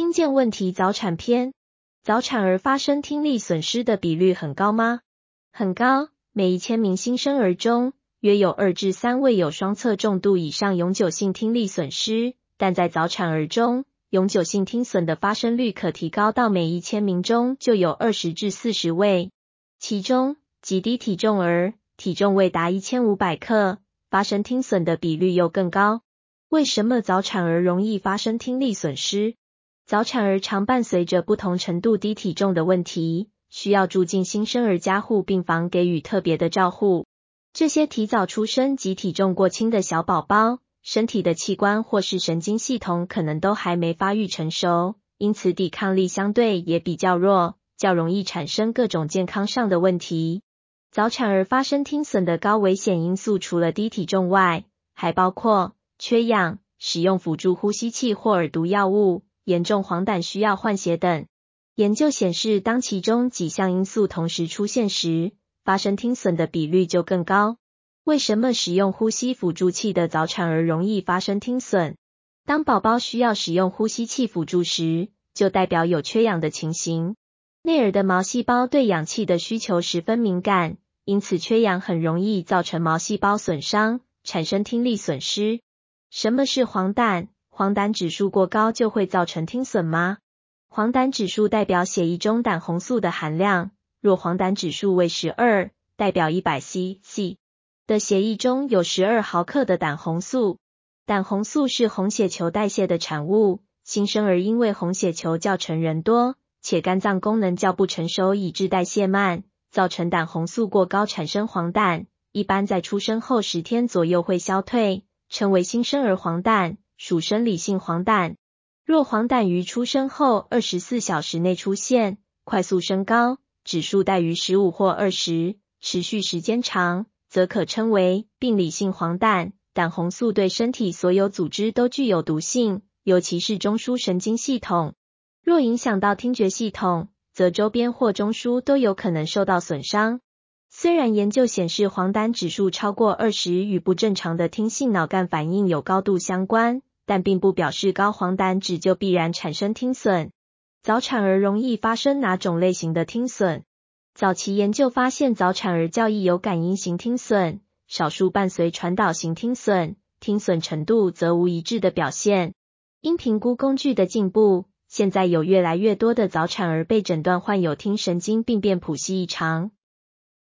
听见问题早产篇：早产儿发生听力损失的比率很高吗？很高，每一千名新生儿中，约有二至三位有双侧重度以上永久性听力损失。但在早产儿中，永久性听损的发生率可提高到每一千名中就有二十至四十位。其中，极低体重儿，体重未达一千五百克，发生听损的比率又更高。为什么早产儿容易发生听力损失？早产儿常伴随着不同程度低体重的问题，需要住进新生儿加护病房给予特别的照护。这些提早出生及体重过轻的小宝宝，身体的器官或是神经系统可能都还没发育成熟，因此抵抗力相对也比较弱，较容易产生各种健康上的问题。早产儿发生听损的高危险因素，除了低体重外，还包括缺氧、使用辅助呼吸器或耳毒药物。严重黄疸需要换血等研究显示，当其中几项因素同时出现时，发生听损的比率就更高。为什么使用呼吸辅助器的早产儿容易发生听损？当宝宝需要使用呼吸器辅助时，就代表有缺氧的情形。内耳的毛细胞对氧气的需求十分敏感，因此缺氧很容易造成毛细胞损伤，产生听力损失。什么是黄疸？黄疸指数过高就会造成听损吗？黄疸指数代表血液中胆红素的含量，若黄疸指数为十二，代表一百 cc 的血液中有十二毫克的胆红素。胆红素是红血球代谢的产物。新生儿因为红血球较成人多，且肝脏功能较不成熟，以致代谢慢，造成胆红素过高，产生黄疸。一般在出生后十天左右会消退，称为新生儿黄疸。属生理性黄疸，若黄疸于出生后二十四小时内出现，快速升高，指数大于十五或二十，持续时间长，则可称为病理性黄疸。胆红素对身体所有组织都具有毒性，尤其是中枢神经系统。若影响到听觉系统，则周边或中枢都有可能受到损伤。虽然研究显示黄疸指数超过二十与不正常的听性脑干反应有高度相关。但并不表示高黄疸值就必然产生听损。早产儿容易发生哪种类型的听损？早期研究发现，早产儿较易有感应型听损，少数伴随传导型听损，听损程度则无一致的表现。因评估工具的进步，现在有越来越多的早产儿被诊断患有听神经病变谱系异常，